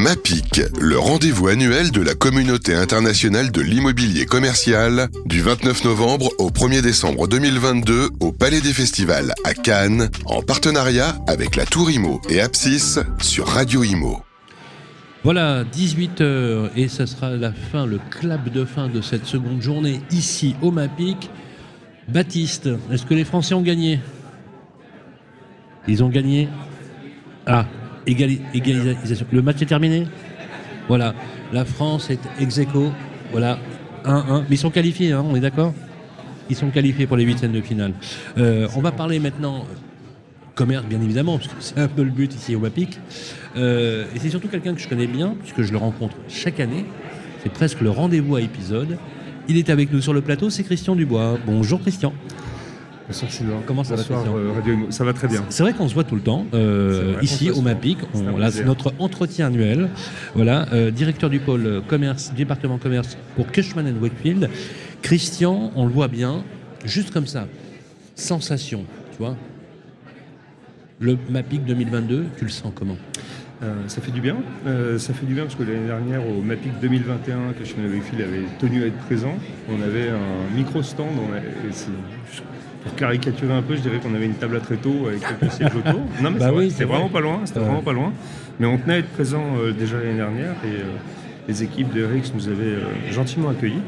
MAPIC, le rendez-vous annuel de la communauté internationale de l'immobilier commercial, du 29 novembre au 1er décembre 2022 au Palais des Festivals à Cannes, en partenariat avec la Tour Imo et Apsis sur Radio Imo. Voilà, 18h et ce sera la fin, le clap de fin de cette seconde journée ici au MAPIC. Baptiste, est-ce que les Français ont gagné? Ils ont gagné? Ah, Le match est terminé? Voilà, la France est ex aequo. Voilà, 1-1. Mais ils sont qualifiés, hein, on est d'accord? Ils sont qualifiés pour les huitièmes de finale. Euh, on va parler maintenant commerce, bien évidemment, parce que c'est un peu le but ici au MAPIC. Euh, et c'est surtout quelqu'un que je connais bien, puisque je le rencontre chaque année. C'est presque le rendez-vous à épisode. Il est avec nous sur le plateau, c'est Christian Dubois. Bonjour Christian. Bonsoir Sylvain. Comment ça Bonsoir, va euh, Radio. Ça va très bien. C'est vrai qu'on se voit tout le temps, euh, vrai, ici au. MAPIC. C'est un On, là, c'est plaisir. notre entretien annuel. Voilà, euh, directeur du pôle commerce, département commerce pour Cushman Wakefield. Christian, on le voit bien, juste comme ça. Sensation, tu vois. Le MAPIC 2022, tu le sens comment? Euh, ça fait du bien. Euh, ça fait du bien parce que l'année dernière, au MAPIC 2021, que Wakefield avait tenu à être présent, on avait un micro-stand. Pour caricaturer un peu, je dirais qu'on avait une table à tréteaux avec quelques sièges autour. Non, mais Bah c'est oui, vraiment vrai. pas loin. C'était Ouais. vraiment pas loin. Mais on tenait à être présent euh, déjà l'année dernière et euh, les équipes de RX nous avaient euh, gentiment accueillis.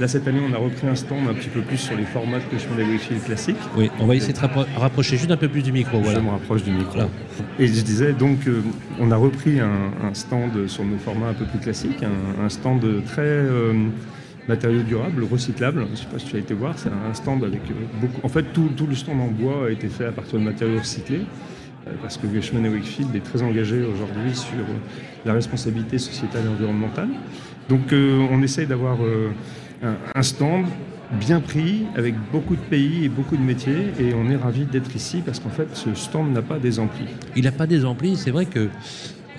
Là, cette année, on a repris un stand un petit peu plus sur les formats de Chemin Wakefield classiques. Oui, on va essayer de rappro- rapprocher juste un peu plus du micro. Voilà. Je me rapproche du micro. Voilà. Et je disais, donc, on a repris un, un stand sur nos formats un peu plus classiques, un, un stand très matériaux durables, recyclables. Je ne sais pas si tu as été voir, c'est un stand avec euh, beaucoup. En fait, tout, le stand en bois a été fait à partir de matériaux recyclés. euh, Parce que Geschman Wakefield est très engagé aujourd'hui sur euh, la responsabilité sociétale et environnementale. Donc on essaye d'avoir un, stand bien pris, avec beaucoup de pays et beaucoup de métiers, et on est ravis d'être ici parce qu'en fait ce stand n'a pas des amplis. Il n'a pas des amplis. C'est vrai que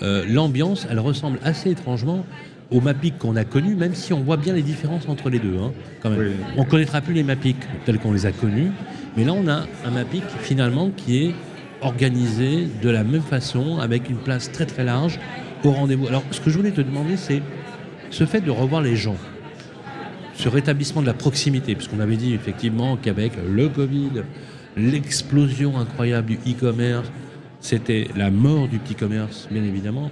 l'ambiance, elle ressemble assez étrangement au MAPIC qu'on a connu, même si on voit bien les différences entre les deux. hein, quand même. Oui. On ne connaîtra plus les MAPIC tels qu'on les a connus, mais là on a un MAPIC finalement qui est organisé de la même façon, avec une place très très large au rendez-vous. Alors ce que je voulais te demander, c'est ce fait de revoir les gens, ce rétablissement de la proximité, puisqu'on avait dit effectivement qu'avec le Covid, l'explosion incroyable du e-commerce, c'était la mort du petit commerce, bien évidemment.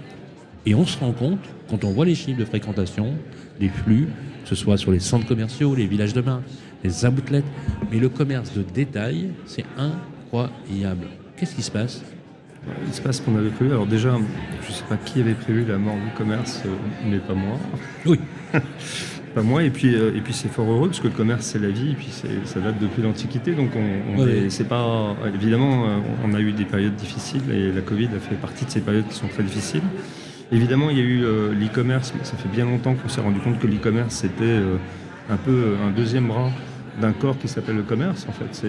Et on se rend compte, quand on voit les chiffres de fréquentation, les flux, que ce soit sur les centres commerciaux, les villages de marque, les outlets, mais le commerce de détail, c'est incroyable. Qu'est-ce qui se passe? Il se passe ce qu'on avait prévu. Alors déjà, je ne sais pas qui avait prévu la mort du commerce, euh, mais pas moi. Oui, Pas moi, et puis, euh, et puis c'est fort heureux parce que le commerce c'est la vie, et puis ça date depuis l'Antiquité, donc on, on c'est pas évidemment euh, on a eu des périodes difficiles et la Covid a fait partie de ces périodes qui sont très difficiles. Évidemment, il y a eu euh, l'e-commerce, mais ça fait bien longtemps qu'on s'est rendu compte que l'e-commerce c'était euh, un peu euh, un deuxième bras d'un corps qui s'appelle le commerce. En fait, c'est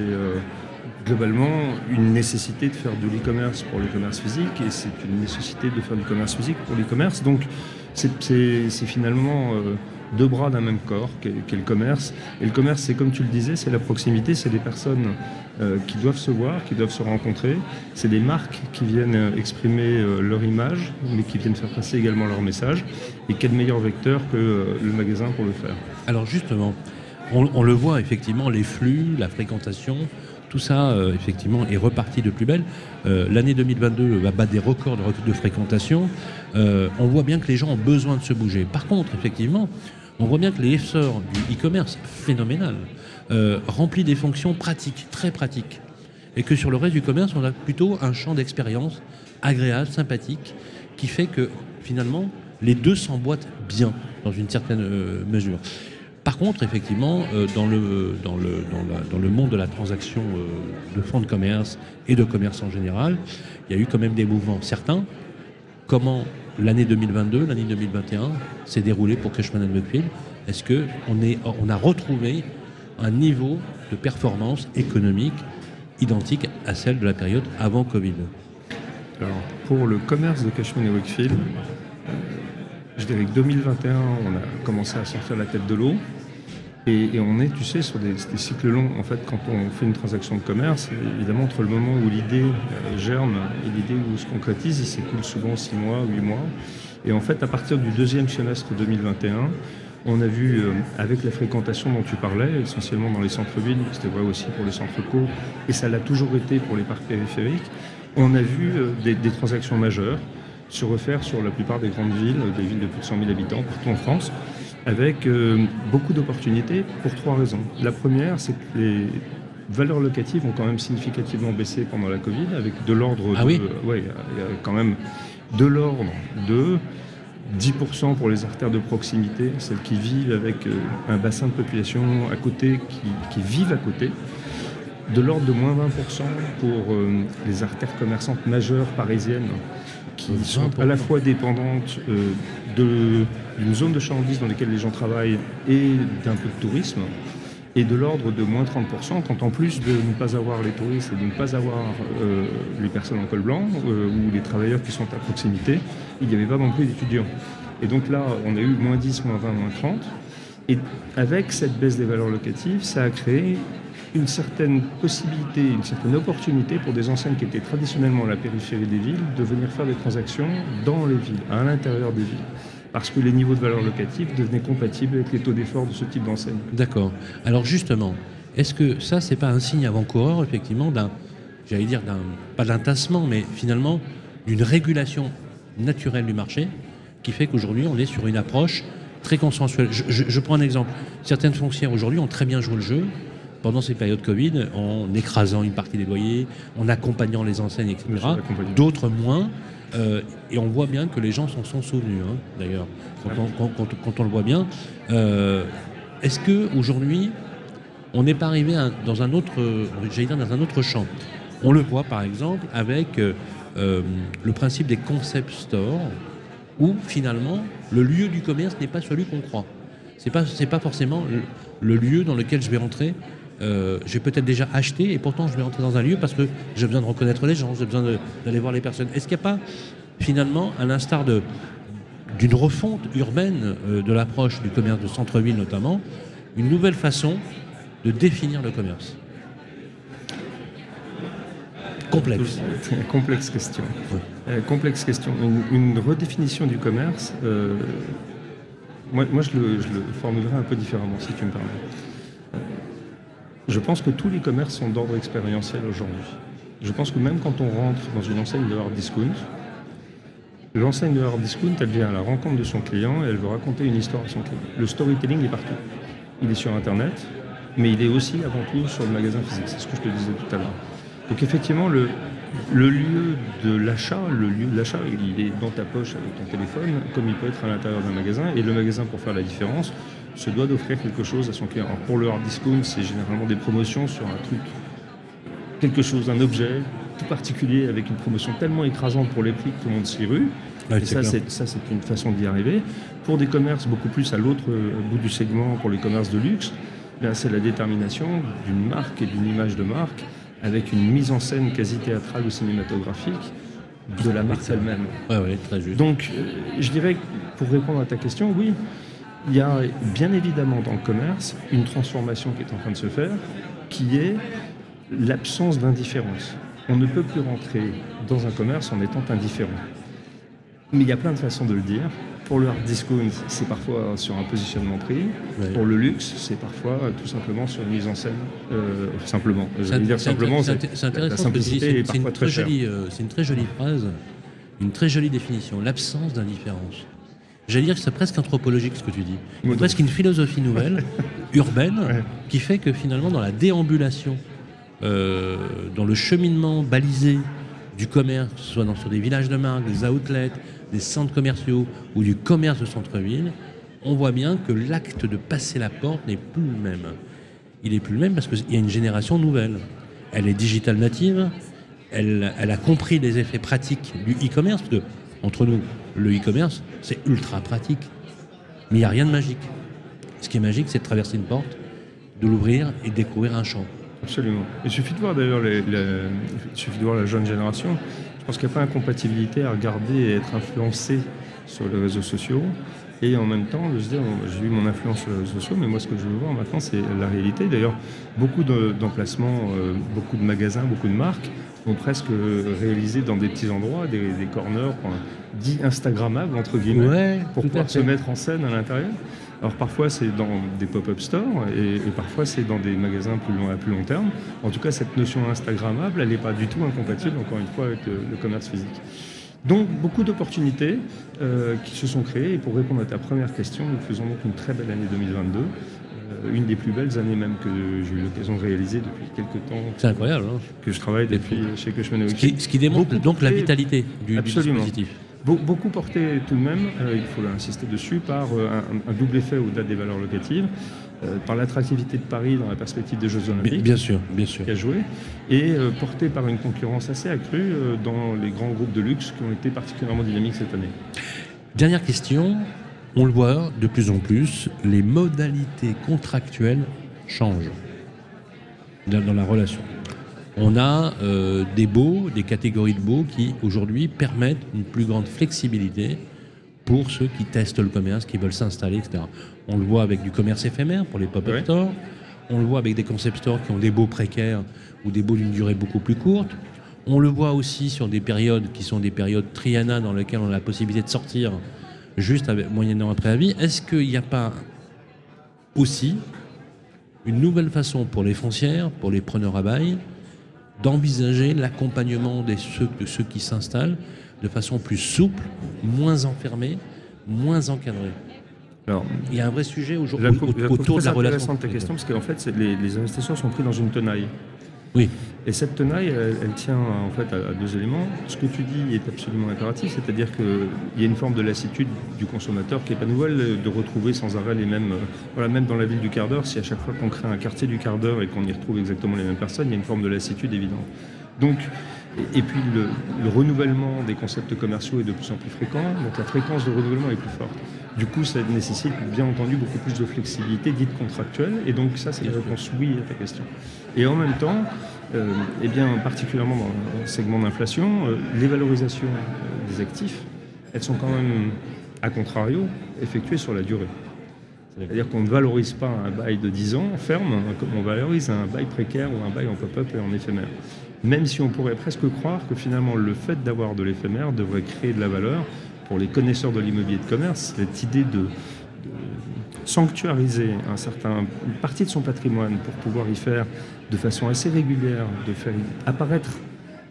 globalement une nécessité de faire de l'e-commerce pour le commerce physique et c'est une nécessité de faire du commerce physique pour l'e-commerce. Donc c'est- finalement deux bras d'un même corps qu'est le commerce. Et le commerce, c'est comme tu le disais, c'est la proximité, c'est des personnes euh, qui doivent se voir, qui doivent se rencontrer. C'est des marques qui viennent euh, exprimer euh, leur image, mais qui viennent faire passer également leur message. Et quel meilleur vecteur que le magasin pour le faire Alors justement, on, le voit effectivement, les flux, la fréquentation, tout ça effectivement est reparti de plus belle. L'année 2022 va battre des records de, fréquentation. On voit bien que les gens ont besoin de se bouger. Par contre, effectivement, on voit bien que l'essor du e-commerce, phénoménal, euh, remplit des fonctions pratiques, très pratiques. Et que sur le reste du commerce, on a plutôt un champ d'expérience agréable, sympathique, qui fait que finalement, les deux s'emboîtent bien dans une certaine euh, mesure. Par contre, effectivement, euh, dans, le, dans, le, dans, dans le monde de la transaction de fonds de commerce et de commerce en général, il y a eu quand même des mouvements certains. Comment l'année 2022, l'année 2021 s'est déroulée pour Cushman Wakefield Est-ce qu'on on a retrouvé un niveau de performance économique identique à celle de la période avant Covid Alors, pour le commerce de Cashman et Wakefield, euh, je dirais que 2021, on a commencé à sortir la tête de l'eau. Et, on est, tu sais, sur des, cycles longs. En fait, quand on fait une transaction de commerce, évidemment, entre le moment où l'idée euh, germe et l'idée où se concrétise, il s'écoule souvent 6 mois, 8 mois. Et en fait, à partir du deuxième semestre 2021, on a vu, euh, avec la fréquentation dont tu parlais, essentiellement dans les centres-villes, c'était vrai aussi pour les centres courts, et ça l'a toujours été pour les parcs périphériques, on a vu euh, des, des transactions majeures se refaire sur la plupart des grandes villes, des villes de plus de 100 000 habitants, partout en France avec euh, beaucoup d'opportunités pour trois raisons. La première, c'est que les valeurs locatives ont quand même significativement baissé pendant la Covid, avec de l'ordre ah Oui ouais, il y a quand même de l'ordre de 10% pour les artères de proximité, celles qui vivent avec euh, un bassin de population à côté, qui, vivent à côté. De l'ordre de moins 20% pour euh, les artères commerçantes majeures parisiennes, qui sont à la fois dépendantes d'une zone de chalandise dans laquelle les gens travaillent et d'un peu de tourisme, et de l'ordre de moins 30%, quand en plus de ne pas avoir les touristes et de ne pas avoir euh, les personnes en col blanc euh, ou les travailleurs qui sont à proximité, il n'y avait pas non plus d'étudiants. Et donc là, on a eu moins 10, moins 20, moins 30. Et avec cette baisse des valeurs locatives, ça a créé une certaine possibilité, une certaine opportunité pour des enseignes qui étaient traditionnellement à la périphérie des villes de venir faire des transactions dans les villes, à l'intérieur des villes parce que les niveaux de valeur locative devenaient compatibles avec les taux d'effort de ce type d'enseigne. D'accord. Alors justement, est-ce que ça, c'est pas un signe avant-coureur, effectivement, d'un, j'allais dire, d'un, pas d'un tassement, mais finalement d'une régulation naturelle du marché, qui fait qu'aujourd'hui, on est sur une approche très consensuelle? Je, prends un exemple. Certaines foncières aujourd'hui ont très bien joué le jeu, pendant ces périodes Covid en écrasant une partie des loyers, en accompagnant les enseignes, etc. D'autres moins. Euh, et on voit bien que les gens s'en sont souvenus, hein, d'ailleurs, quand, on le voit bien. Euh, est-ce que aujourd'hui, on n'est pas arrivé dans un autre, dire dans un autre champ? On le voit par exemple avec euh, le principe des concept stores, où finalement le lieu du commerce n'est pas celui qu'on croit. C'est pas c'est pas forcément le, lieu dans lequel je vais rentrer euh, j'ai peut-être déjà acheté et pourtant je vais rentrer dans un lieu parce que j'ai besoin de reconnaître les gens, j'ai besoin d'aller voir les personnes. Est-ce qu'il n'y a pas finalement, à l'instar d'une refonte urbaine euh, de l'approche du commerce de centre-ville notamment, une nouvelle façon de définir le commerce? Complexe. Complexe question. Euh, complexe question. Une, redéfinition du commerce, moi, moi je, le, je, le, formulerai un peu différemment, si tu me permets. Je pense que tous les commerces sont d'ordre expérientiel aujourd'hui. Je pense que même quand on rentre dans une enseigne de hard discount, l'enseigne de hard discount, elle vient à la rencontre de son client et elle veut raconter une histoire à son client. Le storytelling est partout. Il est sur Internet, mais il est aussi avant tout sur le magasin physique. C'est ce que je te disais tout à l'heure. Donc effectivement, le, lieu de l'achat, le lieu de l'achat, il est dans ta poche avec ton téléphone, comme il peut être à l'intérieur d'un magasin. Et le magasin, pour faire la différence, se doit d'offrir quelque chose à son client. pour le hard discount, c'est généralement des promotions sur un truc, quelque chose, un objet tout particulier avec une promotion tellement écrasante pour les prix que tout le monde s'y rue. et ça, c'est, ça, c'est une façon d'y arriver. Pour des commerces beaucoup plus à l'autre bout du segment, pour les commerces de luxe, ben, c'est la détermination d'une marque et d'une image de marque avec une mise en scène quasi théâtrale ou cinématographique de la marque elle-même. très juste. Donc, euh, je dirais, pour répondre à ta question, oui, il y a bien évidemment dans le commerce une transformation qui est en train de se faire, qui est l'absence d'indifférence. On ne peut plus rentrer dans un commerce en étant indifférent. Mais il y a plein de façons de le dire. Pour le hard discount, c'est parfois sur un positionnement prix. Pour le luxe, c'est parfois tout simplement sur une mise en scène. Euh, simplement. Je dire simplement, c'est intéressant. C'est une, euh, c'est une très jolie phrase, une très jolie définition. L'absence d'indifférence. J'allais dire que c'est presque anthropologique ce que tu dis. C'est presque une philosophie nouvelle, urbaine, qui fait que finalement, dans la déambulation, euh, dans le cheminement balisé du commerce, que ce soit dans, sur des villages de marque, des outlets, des centres commerciaux ou du commerce de centre-ville, on voit bien que l'acte de passer la porte n'est plus le même. Il n'est plus le même parce qu'il y a une génération nouvelle. Elle est digital native, elle, elle a compris les effets pratiques du e-commerce, entre nous, le e-commerce, c'est ultra pratique. Mais il n'y a rien de magique. Ce qui est magique, c'est de traverser une porte, de l'ouvrir et de découvrir un champ. Absolument. Il suffit de voir d'ailleurs suffit de voir la jeune génération. Je pense qu'il n'y a pas incompatibilité à regarder et être influencé sur les réseaux sociaux et en même temps de se dire j'ai eu mon influence sur les réseaux sociaux, mais moi ce que je veux voir maintenant c'est la réalité. D'ailleurs, beaucoup d'emplacements, euh, beaucoup de magasins, beaucoup de marques ont presque réalisé dans des petits endroits, des, corners dits Instagrammables entre guillemets, pour pouvoir se mettre en scène à l'intérieur. Alors parfois c'est dans des pop-up stores et, parfois c'est dans des magasins plus long, à plus long terme. En tout cas, cette notion Instagrammable, elle n'est pas du tout incompatible, encore une fois, avec le commerce physique. Donc beaucoup d'opportunités euh, qui se sont créées. Et pour répondre à ta première question, nous faisons donc une très belle année 2022. Euh, une des plus belles années même que j'ai eu l'occasion de réaliser depuis quelques temps. C'est incroyable. Hein que je travaille depuis chez Cushman ce qui, ce qui démontre donc la vitalité du, dispositif. Beaucoup porté tout de même, euh, il faut insister dessus, par un, un, double effet au-delà des valeurs locatives. Euh, par l'attractivité de Paris dans la perspective des Jeux Olympiques. Bien sûr, bien sûr. Qui a joué, et euh, porté par une concurrence assez accrue euh, dans les grands groupes de luxe qui ont été particulièrement dynamiques cette année. Dernière question, on le voit de plus en plus, les modalités contractuelles changent dans la relation. On a des baux, des catégories de baux qui aujourd'hui permettent une plus grande flexibilité pour ceux qui testent le commerce, qui veulent s'installer, etc. On le voit avec du commerce éphémère pour les pop-up stores. On le voit avec des concept stores qui ont des baux précaires ou des baux d'une durée beaucoup plus courte. On le voit aussi sur des périodes qui sont des périodes triana dans lesquelles on a la possibilité de sortir juste avec, moyennant un préavis. Est-ce qu'il n'y a pas aussi une nouvelle façon pour les foncières, pour les preneurs à bail, d'envisager l'accompagnement de ceux qui s'installent de façon plus souple, moins enfermée, moins encadrée? Alors, il y a un vrai sujet aujourd'hui autour de la relation. ta question parce qu'en fait, les, les, investisseurs sont pris dans une tenaille. Oui. Et cette tenaille, elle, tient en fait à, deux éléments. Ce que tu dis est absolument impératif, c'est-à-dire qu'il y a une forme de lassitude du consommateur qui n'est pas nouvelle de retrouver sans arrêt les mêmes. voilà, même dans la ville du quart d'heure, si à chaque fois qu'on crée un quartier du quart d'heure et qu'on y retrouve exactement les mêmes personnes, il y a une forme de lassitude évidente. Donc, et, puis le, renouvellement des concepts commerciaux est de plus en plus fréquent, donc la fréquence de renouvellement est plus forte. Du coup, ça nécessite bien entendu beaucoup plus de flexibilité dite contractuelle, et donc ça, c'est la réponse oui à ta question. Et en même temps, euh, eh bien, particulièrement dans le segment d'inflation, euh, les valorisations euh, des actifs, elles sont quand même, à contrario, effectuées sur la durée. C'est-à-dire qu'on ne valorise pas un bail de 10 ans ferme comme on valorise un bail précaire ou un bail en pop-up et en éphémère même si on pourrait presque croire que finalement le fait d'avoir de l'éphémère devrait créer de la valeur pour les connaisseurs de l'immobilier de commerce, cette idée de, sanctuariser un certain, une partie de son patrimoine pour pouvoir y faire de façon assez régulière, de faire apparaître,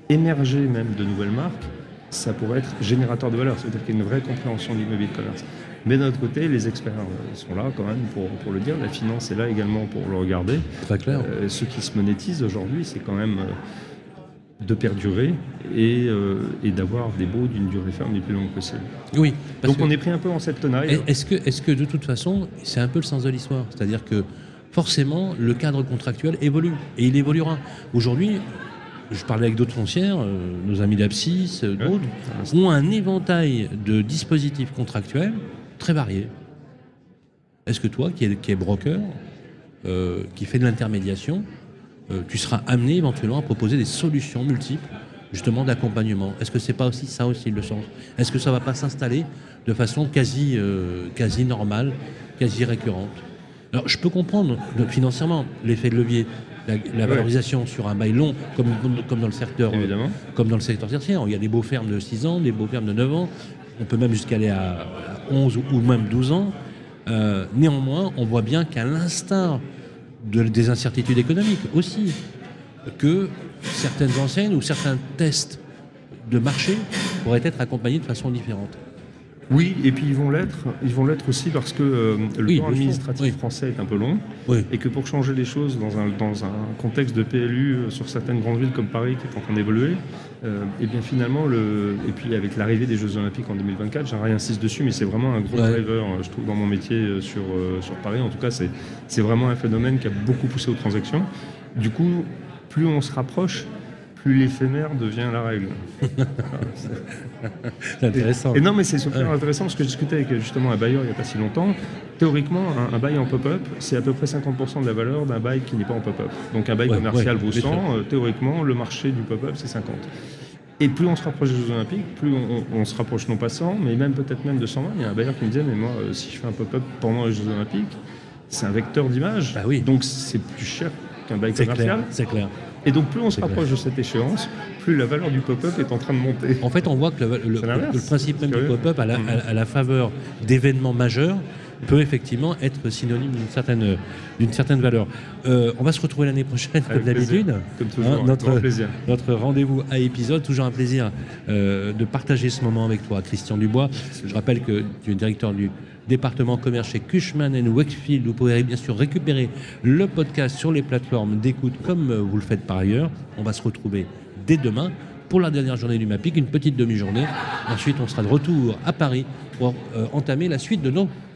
émerger même de nouvelles marques, ça pourrait être générateur de valeur, c'est-à-dire qu'il y a une vraie compréhension de l'immobilier de commerce. Mais d'un autre côté, les experts euh, sont là quand même pour, pour, le dire, la finance est là également pour le regarder. Très clair. Euh, ce qui se monétise aujourd'hui, c'est quand même... Euh, de perdurer et, euh, et d'avoir des baux d'une durée ferme les plus longue possible. Oui. Donc on est pris un peu en cette tenaille. Est-ce que, est que de toute façon, c'est un peu le sens de l'histoire? C'est-à-dire que forcément, le cadre contractuel évolue et il évoluera. Aujourd'hui, je parlais avec d'autres foncières, euh, nos amis d'Apsis, euh, d'autres, ont un éventail de dispositifs contractuels très variés. Est-ce que toi, qui es, qui est broker, qui fait de l'intermédiation, tu seras amené éventuellement à proposer des solutions multiples justement d'accompagnement. Est-ce que c'est pas aussi ça aussi le sens? Est-ce que ça va pas s'installer de façon quasi, euh, quasi normale, quasi récurrente? Alors je peux comprendre financièrement l'effet de levier, la, valorisation sur un bail long, comme, comme dans le secteur euh, comme dans le secteur tertiaire. Il y a des beaux fermes de 6 ans, des beaux fermes de 9 ans, on peut même jusqu'à aller à 11 ou même 12 ans. néanmoins, on voit bien qu'à l'instar des incertitudes économiques aussi, que certaines enseignes ou certains tests de marché pourraient être accompagnés de façon différente. Oui, et puis ils vont l'être. Ils vont l'être aussi parce que euh, le temps administratif français est un peu long, et que pour changer les choses dans un, dans un contexte de PLU euh, sur certaines grandes villes comme Paris qui est en train d'évoluer, euh, et bien finalement, le, et puis avec l'arrivée des Jeux Olympiques en 2024, j'ai rien insiste dessus, mais c'est vraiment un gros driver, je trouve, dans mon métier sur, sur Paris. En tout cas, c'est vraiment un phénomène qui a beaucoup poussé aux transactions. Du coup, plus on se rapproche, plus l'éphémère devient la règle. c'est intéressant. Et, non, mais c'est super intéressant parce que je discutais avec justement un bailleur il n'y a pas si longtemps. Théoriquement, un, bail en pop-up, c'est à peu près 50% de la valeur d'un bail qui n'est pas en pop-up. Donc un bail commercial vaut 100, euh, théoriquement, le marché du pop-up, c'est 50. Et plus on se rapproche des Jeux Olympiques, plus on, se rapproche non pas 100, mais même peut-être même de 120. Il y a un bailleur qui me disait, mais moi, euh, si je fais un pop-up pendant les Jeux Olympiques, c'est un vecteur d'image. Bah oui. Donc c'est plus cher qu'un bail commercial. C'est clair. Et donc plus on se rapproche de cette échéance, plus la valeur du pop-up est en train de monter. En fait, on voit que le, principe même du pop-up, à, à, la faveur d'événements majeurs, peut effectivement être synonyme d'une certaine, d'une certaine valeur. Euh, on va se retrouver l'année prochaine, comme d'habitude. Comme toujours, hein, notre, plaisir. notre rendez-vous à épisode. Toujours un plaisir euh, de partager ce moment avec toi, Christian Dubois. Je rappelle que tu es directeur du département commerce chez Cushman Wakefield. Vous pouvez bien sûr récupérer le podcast sur les plateformes d'écoute comme vous le faites par ailleurs. On va se retrouver dès demain pour la dernière journée du MAPIC, une petite demi-journée. Ensuite, on sera de retour à Paris pour euh, entamer la suite de nos